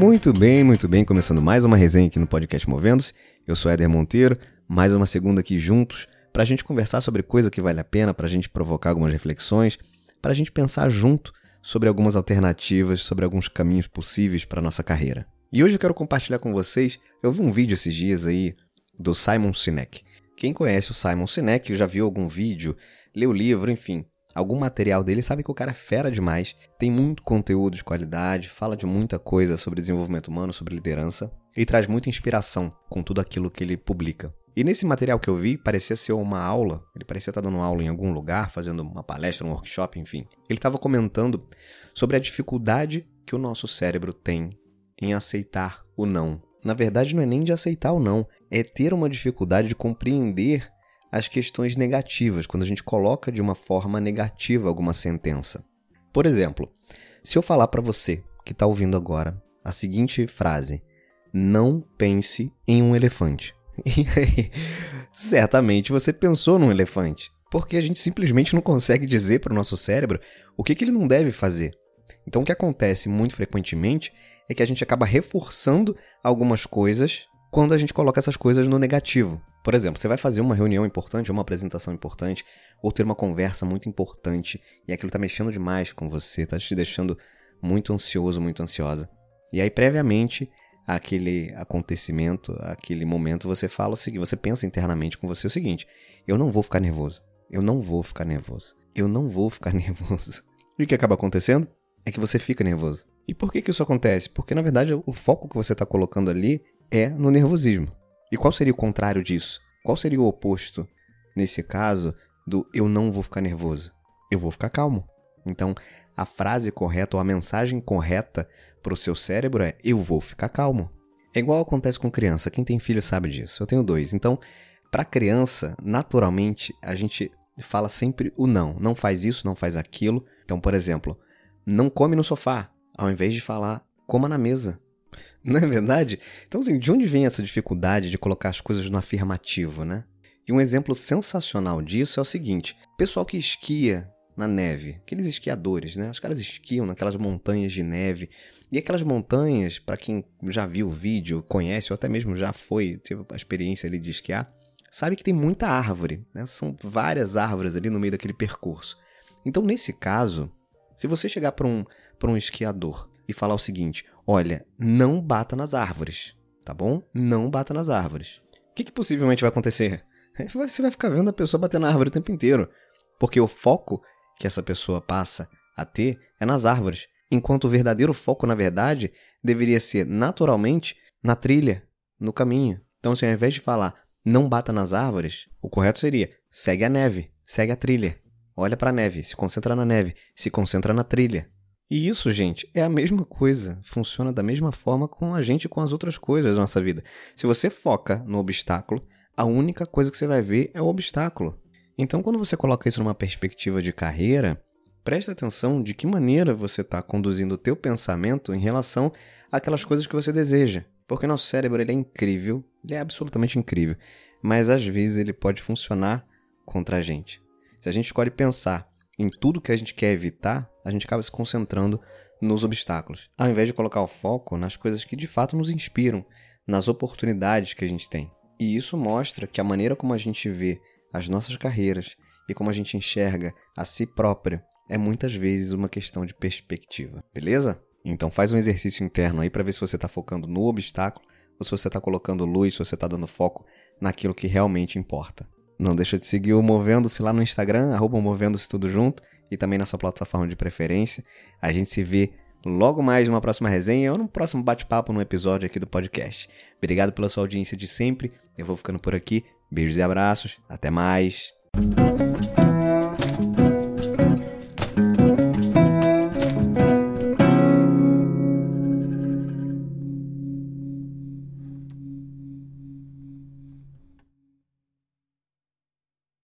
Muito bem, muito bem. Começando mais uma resenha aqui no podcast Movendo-se. Eu sou Éder Monteiro, mais uma segunda aqui juntos para a gente conversar sobre coisa que vale a pena, para a gente provocar algumas reflexões, para a gente pensar junto sobre algumas alternativas, sobre alguns caminhos possíveis para nossa carreira. E hoje eu quero compartilhar com vocês. Eu vi um vídeo esses dias aí do Simon Sinek. Quem conhece o Simon Sinek já viu algum vídeo, leu o livro, enfim, algum material dele, sabe que o cara é fera demais, tem muito conteúdo de qualidade, fala de muita coisa sobre desenvolvimento humano, sobre liderança e traz muita inspiração com tudo aquilo que ele publica. E nesse material que eu vi, parecia ser uma aula, ele parecia estar dando aula em algum lugar, fazendo uma palestra, um workshop, enfim. Ele estava comentando sobre a dificuldade que o nosso cérebro tem em aceitar o não. Na verdade, não é nem de aceitar o não, é ter uma dificuldade de compreender as questões negativas, quando a gente coloca de uma forma negativa alguma sentença. Por exemplo, se eu falar para você que está ouvindo agora a seguinte frase: Não pense em um elefante. Certamente você pensou num elefante, porque a gente simplesmente não consegue dizer para o nosso cérebro o que, que ele não deve fazer. Então, o que acontece muito frequentemente é que a gente acaba reforçando algumas coisas quando a gente coloca essas coisas no negativo. Por exemplo, você vai fazer uma reunião importante, uma apresentação importante, ou ter uma conversa muito importante, e aquilo está mexendo demais com você, está te deixando muito ansioso, muito ansiosa. E aí, previamente àquele acontecimento, aquele momento, você fala o seguinte, você pensa internamente com você o seguinte: eu não vou ficar nervoso. Eu não vou ficar nervoso. Eu não vou ficar nervoso. E o que acaba acontecendo? É que você fica nervoso. E por que, que isso acontece? Porque, na verdade, o foco que você está colocando ali é no nervosismo. E qual seria o contrário disso? Qual seria o oposto, nesse caso, do eu não vou ficar nervoso? Eu vou ficar calmo. Então, a frase correta ou a mensagem correta para o seu cérebro é eu vou ficar calmo. É igual acontece com criança. Quem tem filho sabe disso. Eu tenho dois. Então, para criança, naturalmente, a gente fala sempre o não. Não faz isso, não faz aquilo. Então, por exemplo, não come no sofá, ao invés de falar coma na mesa. Não é verdade? Então, assim, de onde vem essa dificuldade de colocar as coisas no afirmativo, né? E um exemplo sensacional disso é o seguinte: pessoal que esquia na neve, aqueles esquiadores, né? Os caras esquiam naquelas montanhas de neve. E aquelas montanhas, para quem já viu o vídeo, conhece ou até mesmo já foi, teve a experiência ali de esquiar, sabe que tem muita árvore, né? São várias árvores ali no meio daquele percurso. Então, nesse caso, se você chegar para um, um esquiador e falar o seguinte: olha, não bata nas árvores, tá bom? Não bata nas árvores. O que, que possivelmente vai acontecer? Você vai ficar vendo a pessoa bater na árvore o tempo inteiro. Porque o foco que essa pessoa passa a ter é nas árvores. Enquanto o verdadeiro foco, na verdade, deveria ser naturalmente na trilha, no caminho. Então, se ao invés de falar não bata nas árvores, o correto seria segue a neve, segue a trilha. Olha para a neve, se concentra na neve, se concentra na trilha. E isso, gente, é a mesma coisa. Funciona da mesma forma com a gente e com as outras coisas da nossa vida. Se você foca no obstáculo, a única coisa que você vai ver é o obstáculo. Então, quando você coloca isso numa perspectiva de carreira, preste atenção de que maneira você está conduzindo o teu pensamento em relação àquelas coisas que você deseja. Porque nosso cérebro ele é incrível, ele é absolutamente incrível, mas às vezes ele pode funcionar contra a gente. Se a gente escolhe pensar em tudo que a gente quer evitar, a gente acaba se concentrando nos obstáculos, ao invés de colocar o foco nas coisas que de fato nos inspiram, nas oportunidades que a gente tem. E isso mostra que a maneira como a gente vê as nossas carreiras e como a gente enxerga a si próprio é muitas vezes uma questão de perspectiva, beleza? Então faz um exercício interno aí para ver se você está focando no obstáculo ou se você está colocando luz, se você está dando foco naquilo que realmente importa. Não deixa de seguir o Movendo-se lá no Instagram, arroba Movendo-se tudo junto, e também na sua plataforma de preferência. A gente se vê logo mais numa próxima resenha ou num próximo bate-papo no episódio aqui do podcast. Obrigado pela sua audiência de sempre. Eu vou ficando por aqui. Beijos e abraços. Até mais.